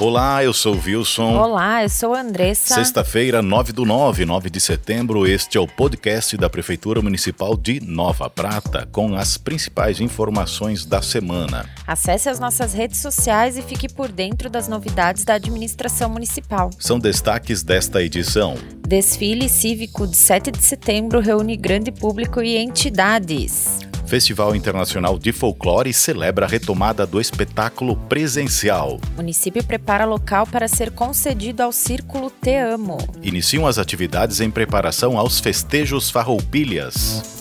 Olá, eu sou o Wilson. Olá, eu sou a Andressa. Sexta-feira, 9 do 9, 9 de setembro, este é o podcast da Prefeitura Municipal de Nova Prata, com as principais informações da semana. Acesse as nossas redes sociais e fique por dentro das novidades da administração municipal. São destaques desta edição. Desfile cívico de 7 de setembro reúne grande público e entidades. Festival Internacional de Folclore celebra a retomada do espetáculo presencial. O município prepara local para ser concedido ao Círculo Te Amo. Iniciam as atividades em preparação aos festejos Farroupilhas.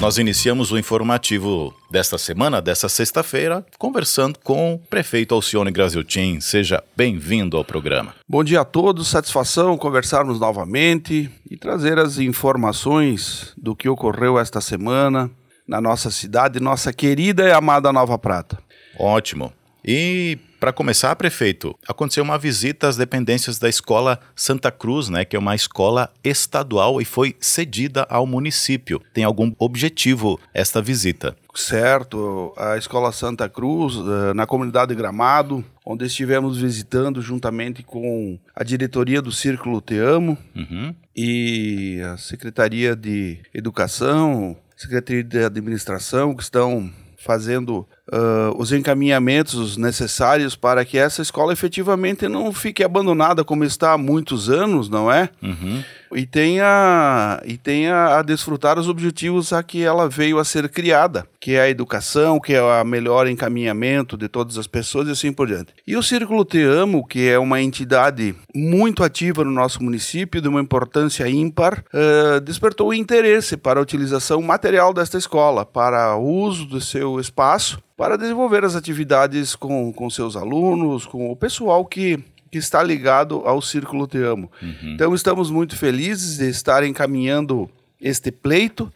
Nós iniciamos o informativo desta semana, desta sexta-feira, conversando com o prefeito Alcione Graziotin. Seja bem-vindo ao programa. Bom dia a todos, satisfação conversarmos novamente e trazer as informações do que ocorreu esta semana na nossa cidade, nossa querida e amada Nova Prata. Ótimo. E para começar, prefeito, aconteceu uma visita às dependências da escola Santa Cruz, né, que é uma escola estadual e foi cedida ao município. Tem algum objetivo esta visita? Certo, a escola Santa Cruz, eh, na comunidade Gramado, onde estivemos visitando juntamente com a diretoria do Círculo Te Amo uhum. e a Secretaria de Educação, Secretaria de Administração, que estão fazendo uh, os encaminhamentos necessários para que essa escola efetivamente não fique abandonada como está há muitos anos, não é? Uhum. E tenha, e tenha a desfrutar os objetivos a que ela veio a ser criada, que é a educação, que é o melhor encaminhamento de todas as pessoas e assim por diante. E o Círculo Te Amo, que é uma entidade muito ativa no nosso município, de uma importância ímpar, uh, despertou o interesse para a utilização material desta escola, para o uso do seu espaço para desenvolver as atividades com, com seus alunos, com o pessoal que, que está ligado ao Círculo Te Amo. Uhum. Então, estamos muito felizes de estar encaminhando este pleito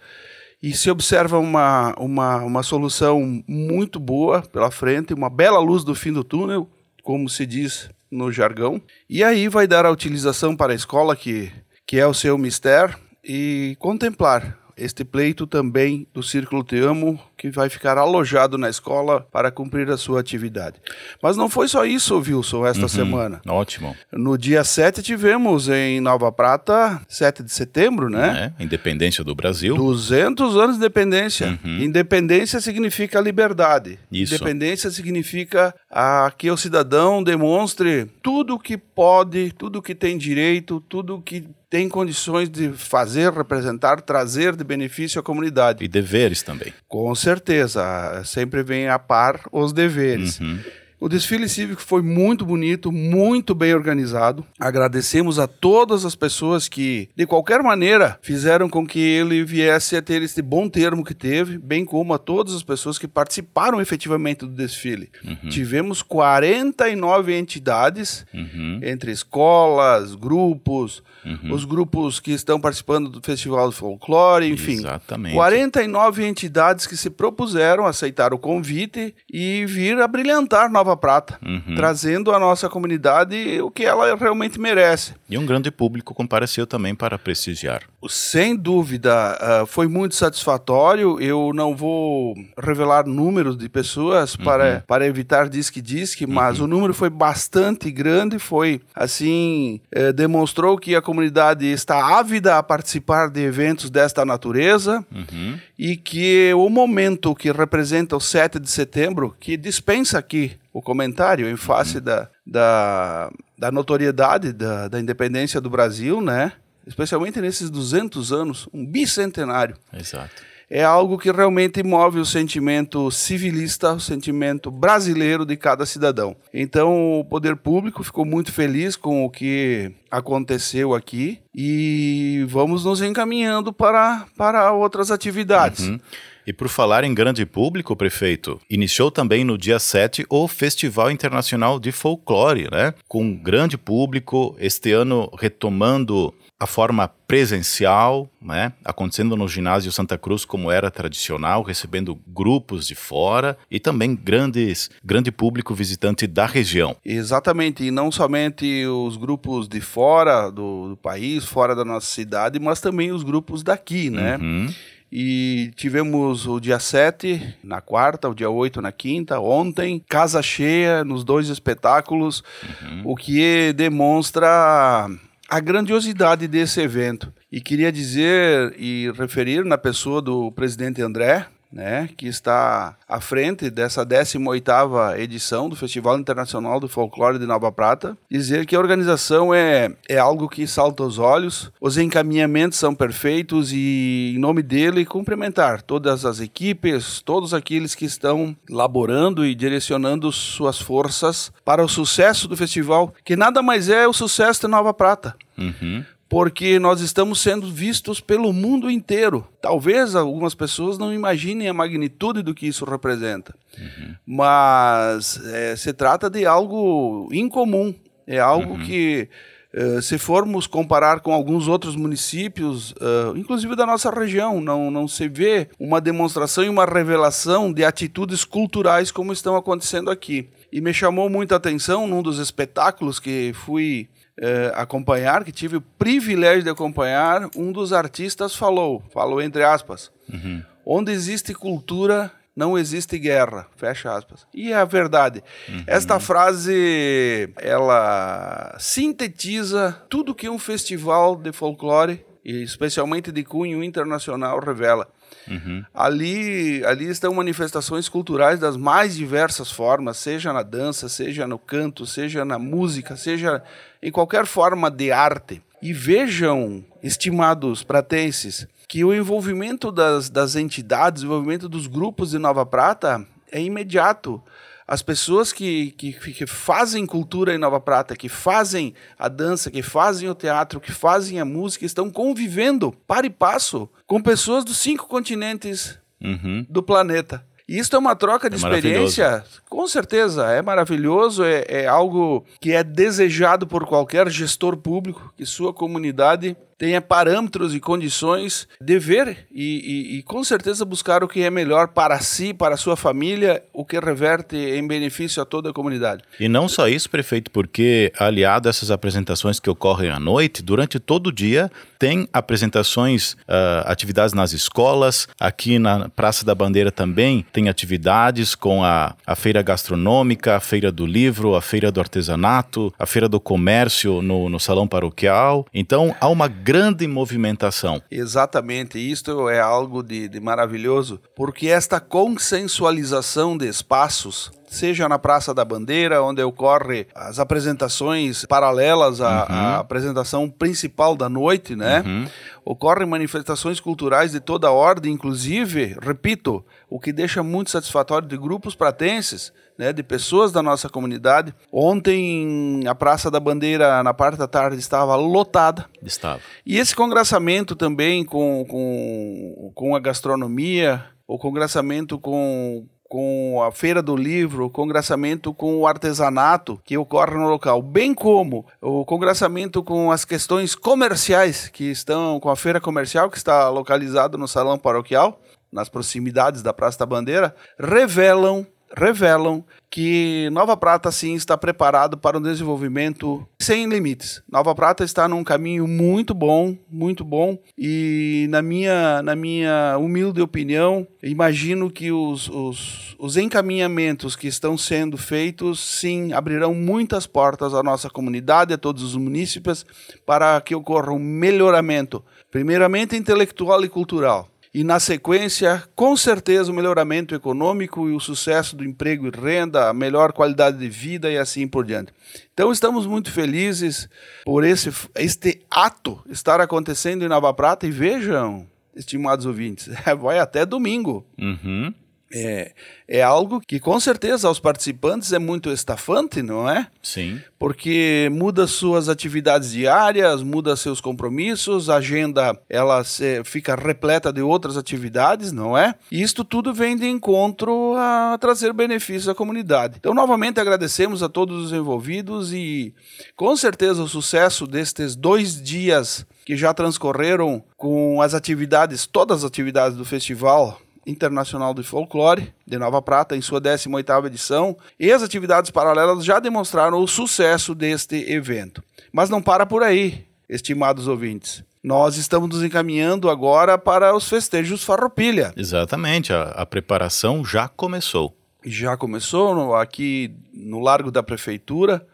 e se observa uma, uma, uma solução muito boa pela frente, uma bela luz do fim do túnel, como se diz no jargão. E aí vai dar a utilização para a escola, que, que é o seu mistério, e contemplar este pleito também do Círculo Te Amo, que vai ficar alojado na escola para cumprir a sua atividade. Mas não foi só isso, Wilson, esta uhum, semana. Ótimo. No dia 7 tivemos em Nova Prata, 7 de setembro, né? É, independência do Brasil. 200 anos de independência. Uhum. Independência significa liberdade. Isso. Independência significa a, que o cidadão demonstre tudo que pode, tudo que tem direito, tudo que tem condições de fazer, representar, trazer de benefício à comunidade. E deveres também. Com certeza, sempre vem a par os deveres. Uhum. O desfile cívico foi muito bonito, muito bem organizado. Agradecemos a todas as pessoas que, de qualquer maneira, fizeram com que ele viesse a ter este bom termo que teve, bem como a todas as pessoas que participaram efetivamente do desfile. Uhum. Tivemos 49 entidades, uhum. entre escolas, grupos, uhum. os grupos que estão participando do Festival do Folclore, enfim. Exatamente. 49 entidades que se propuseram aceitar o convite e vir a brilhantar Nova Nova Prata, uhum. trazendo à nossa comunidade o que ela realmente merece. E um grande público compareceu também para prestigiar. Sem dúvida, uh, foi muito satisfatório. Eu não vou revelar números de pessoas uhum. para, para evitar disque-disque, mas uhum. o número foi bastante grande. Foi assim, eh, demonstrou que a comunidade está ávida a participar de eventos desta natureza uhum. e que o momento que representa o 7 de setembro, que dispensa aqui o comentário em face uhum. da, da, da notoriedade da, da independência do Brasil, né? Especialmente nesses 200 anos, um bicentenário. Exato. É algo que realmente move o sentimento civilista, o sentimento brasileiro de cada cidadão. Então, o poder público ficou muito feliz com o que aconteceu aqui e vamos nos encaminhando para, para outras atividades. Uhum. E por falar em grande público, prefeito, iniciou também no dia 7 o Festival Internacional de Folclore, né? Com grande público, este ano retomando a forma presencial, né, acontecendo no ginásio Santa Cruz como era tradicional, recebendo grupos de fora e também grandes, grande público visitante da região. Exatamente, e não somente os grupos de fora do, do país, fora da nossa cidade, mas também os grupos daqui, né? Uhum. E tivemos o dia 7 na quarta, o dia 8 na quinta, ontem, casa cheia nos dois espetáculos, uhum. o que demonstra a grandiosidade desse evento. E queria dizer e referir na pessoa do presidente André, né, que está à frente dessa 18ª edição do Festival Internacional do Folclore de Nova Prata, dizer que a organização é, é algo que salta aos olhos, os encaminhamentos são perfeitos e, em nome dele, cumprimentar todas as equipes, todos aqueles que estão laborando e direcionando suas forças para o sucesso do festival, que nada mais é o sucesso de Nova Prata. Uhum porque nós estamos sendo vistos pelo mundo inteiro. Talvez algumas pessoas não imaginem a magnitude do que isso representa, uhum. mas é, se trata de algo incomum, é algo uhum. que Uh, se formos comparar com alguns outros municípios, uh, inclusive da nossa região, não, não se vê uma demonstração e uma revelação de atitudes culturais como estão acontecendo aqui. E me chamou muita atenção num dos espetáculos que fui eh, acompanhar, que tive o privilégio de acompanhar, um dos artistas falou, falou entre aspas, uhum. onde existe cultura, não existe guerra, fecha aspas. E é a verdade. Uhum. Esta frase, ela sintetiza tudo que um festival de folclore, e especialmente de cunho internacional, revela. Uhum. Ali, ali estão manifestações culturais das mais diversas formas, seja na dança, seja no canto, seja na música, seja em qualquer forma de arte. E vejam, estimados pratenses, que o envolvimento das, das entidades, o envolvimento dos grupos de Nova Prata é imediato as pessoas que, que, que, fazem cultura em Nova Prata, que fazem a dança, que fazem o teatro, que fazem a música, estão convivendo para e passo com pessoas dos cinco continentes uhum. do planeta. E isso é uma troca de é experiência, com certeza, é maravilhoso, é, é algo que é desejado por qualquer gestor público, que sua comunidade tenha parâmetros e condições de ver e, e, e, com certeza buscar o que é melhor para si, para a sua família, o que reverte em benefício a toda a comunidade. E não só isso, prefeito, porque aliado a essas apresentações que ocorrem à noite, durante todo o dia tem apresentações, uh, atividades nas escolas, aqui na Praça da Bandeira também tem atividades com a, a feira gastronômica, a feira do livro, a feira do artesanato, a feira do comércio no, no salão paroquial. Então há uma grande movimentação. Exatamente, isto é algo de, de maravilhoso, porque esta consensualização de espaços seja na Praça da Bandeira, onde ocorre as apresentações paralelas à, uhum. à apresentação principal da noite, né? Uhum. Ocorrem manifestações culturais de toda ordem, inclusive, repito, o que deixa muito satisfatório de grupos pratenses né, de pessoas da nossa comunidade. Ontem a Praça da Bandeira, na parte da tarde, estava lotada. Estava. E esse congraçamento também com, com, com a gastronomia, o congraçamento com, com a Feira do Livro, o congraçamento com o artesanato que ocorre no local, bem como o congraçamento com as questões comerciais que estão com a feira comercial que está localizada no salão paroquial, nas proximidades da Praça da Bandeira, revelam revelam que Nova Prata sim está preparado para um desenvolvimento sem limites. Nova Prata está num caminho muito bom, muito bom e na minha, na minha humilde opinião, imagino que os, os, os encaminhamentos que estão sendo feitos sim abrirão muitas portas à nossa comunidade, a todos os munícipes, para que ocorra um melhoramento, primeiramente intelectual e cultural e, na sequência, com certeza, o melhoramento econômico e o sucesso do emprego e renda, a melhor qualidade de vida e assim por diante. Então, estamos muito felizes por esse este ato estar acontecendo em Nova Prata e vejam, estimados ouvintes, vai até domingo. Uhum. É, é algo que com certeza aos participantes é muito estafante, não é? Sim. Porque muda suas atividades diárias, muda seus compromissos, a agenda ela se, fica repleta de outras atividades, não é? E isto tudo vem de encontro a trazer benefícios à comunidade. Então, novamente agradecemos a todos os envolvidos e com certeza o sucesso destes dois dias que já transcorreram com as atividades, todas as atividades do festival Internacional de Folclore de Nova Prata, em sua 18ª edição, e as atividades paralelas já demonstraram o sucesso deste evento. Mas não para por aí, estimados ouvintes. nós estamos nos encaminhando agora para os festejos Farroupilha. Exatamente, a, a preparação já começou. Já começou no, aqui no Largo da Prefeitura.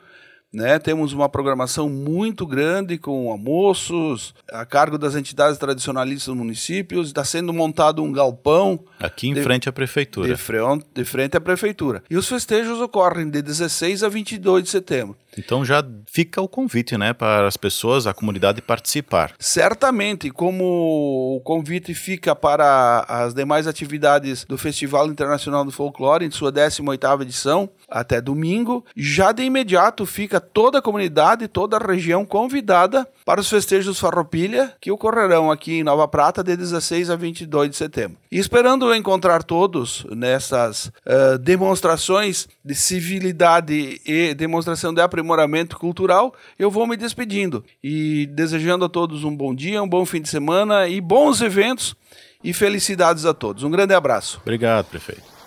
Né, temos uma programação muito grande com almoços a cargo das entidades tradicionalistas dos municípios. Está sendo montado um galpão. Aqui em de, frente à prefeitura. De frente, de frente à prefeitura. E os festejos ocorrem de 16 a 22 de setembro. Então já fica o convite, né, para as pessoas, a comunidade participar. Certamente, como o convite fica para as demais atividades do Festival Internacional do Folclore, em sua 18ª edição, até domingo, já de imediato fica toda a comunidade, toda a região convidada para os festejos Farroupilha, que ocorrerão aqui em Nova Prata de 16 a 22 de setembro. E esperando encontrar todos nessas uh, demonstrações de civilidade e demonstração de aprimoramento cultural, eu vou me despedindo e desejando a todos um bom dia, um bom fim de semana e bons eventos e felicidades a todos. Um grande abraço. Obrigado, prefeito.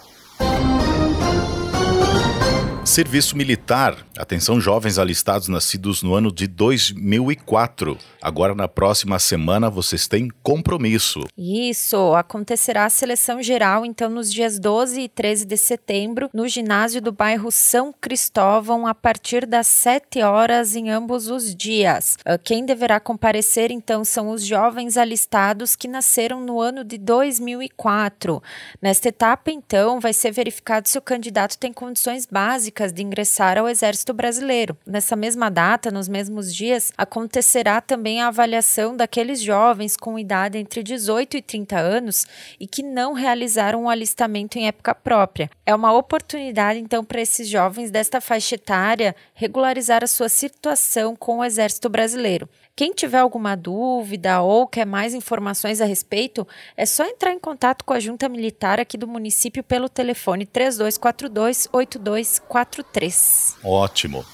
Serviço militar. Atenção, jovens alistados nascidos no ano de 2004. Agora, na próxima semana, vocês têm compromisso. Isso. Acontecerá a seleção geral, então, nos dias 12 e 13 de setembro, no ginásio do bairro São Cristóvão, a partir das 7 horas em ambos os dias. Ah, quem deverá comparecer, então, são os jovens alistados que nasceram no ano de 2004. Nesta etapa, então, vai ser verificado se o candidato tem condições básicas de ingressar ao Exército Brasileiro. Nessa mesma data, nos mesmos dias, acontecerá também a avaliação daqueles jovens com idade entre 18 e 30 anos e que não realizaram o alistamento em época própria. É uma oportunidade, então, para esses jovens desta faixa etária regularizar a sua situação com o Exército Brasileiro. Quem tiver alguma dúvida ou quer mais informações a respeito, é só entrar em contato com a Junta Militar aqui do município pelo telefone 3242 8243. Ótimo.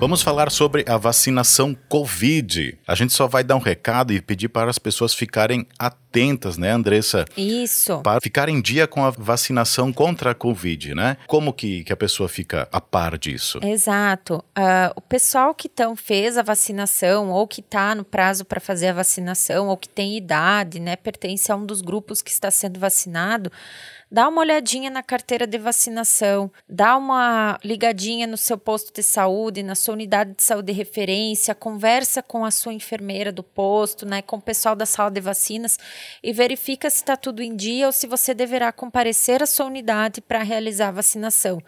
Vamos falar sobre a vacinação Covid. A gente só vai dar um recado e pedir para as pessoas ficarem atentas, né, Andressa? Isso. Para ficar em dia com a vacinação contra a Covid, né? Como que, que a pessoa fica a par disso? Exato. Uh, o pessoal que então fez a vacinação ou que está no prazo para fazer a vacinação ou que tem idade, né, pertence a um dos grupos que está sendo vacinado, dá uma olhadinha na carteira de vacinação, dá uma ligadinha no seu posto de saúde, na sua unidade de saúde de referência, conversa com a sua enfermeira do posto, né, com o pessoal da sala de vacinas e verifica se está tudo em dia ou se você deverá comparecer à sua unidade para realizar a vacinação.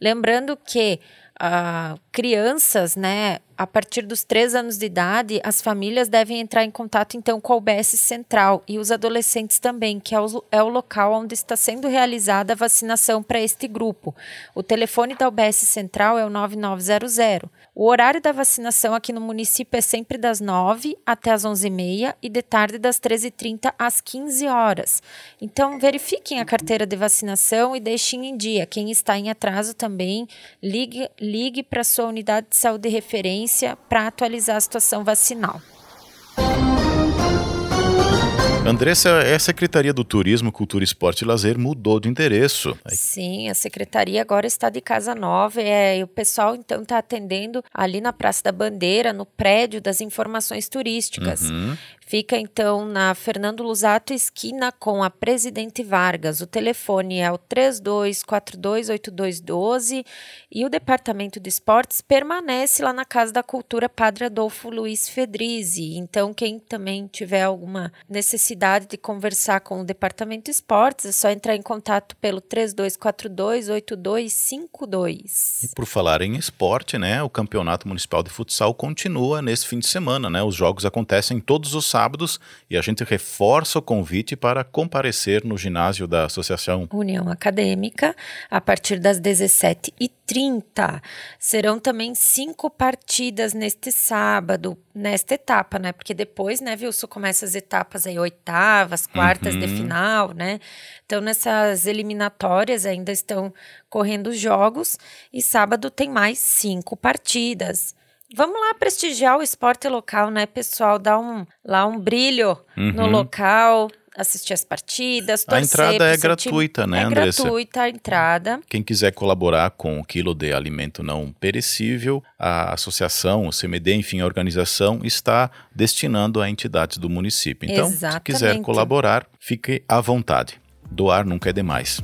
Lembrando que uh, crianças, né, a partir dos três anos de idade, as famílias devem entrar em contato então com a UBS Central e os adolescentes também, que é o, é o local onde está sendo realizada a vacinação para este grupo. O telefone da UBS Central é o 9900. O horário da vacinação aqui no município é sempre das 9 até as 11h30 e de tarde das 13h30 às 15 horas. Então, verifiquem a carteira de vacinação e deixem em dia. Quem está em atraso também, ligue, ligue para sua unidade de saúde de referência para atualizar a situação vacinal. Andressa, a Secretaria do Turismo, Cultura, Esporte e Lazer mudou de endereço. Sim, a Secretaria agora está de casa nova é, e o pessoal então está atendendo ali na Praça da Bandeira, no prédio das informações turísticas. Uhum. Fica então na Fernando Lusato, esquina com a Presidente Vargas. O telefone é o 32428212 e o Departamento de Esportes permanece lá na Casa da Cultura Padre Adolfo Luiz Fedrizi. Então, quem também tiver alguma necessidade de conversar com o Departamento de Esportes, é só entrar em contato pelo 32428252. E por falar em esporte, né, o Campeonato Municipal de Futsal continua nesse fim de semana, né? Os jogos acontecem todos os sábados e a gente reforça o convite para comparecer no ginásio da Associação União Acadêmica a partir das 17h30. Serão também cinco partidas neste sábado, nesta etapa, né? Porque depois, né, Wilson, começa as etapas aí, oitavas, quartas uhum. de final, né? Então, nessas eliminatórias ainda estão correndo os jogos e sábado tem mais cinco partidas. Vamos lá prestigiar o esporte local, né, pessoal? Dar um, lá um brilho uhum. no local. Assistir as partidas, A entrada é gratuita, né, é Andressa? É gratuita a entrada. Quem quiser colaborar com o quilo de alimento não perecível, a associação, o CMD, enfim, a organização está destinando a entidades do município. Então, Exatamente. se quiser colaborar, fique à vontade. Doar nunca é demais.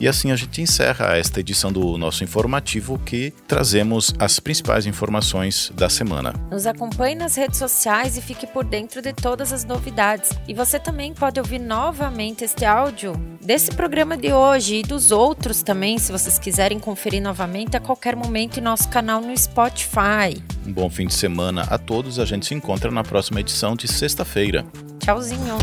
E assim a gente encerra esta edição do nosso informativo que trazemos as principais informações da semana. Nos acompanhe nas redes sociais e fique por dentro de todas as novidades. E você também pode ouvir novamente este áudio desse programa de hoje e dos outros também, se vocês quiserem conferir novamente a qualquer momento em nosso canal no Spotify. Um bom fim de semana a todos. A gente se encontra na próxima edição de sexta-feira. Tchauzinho!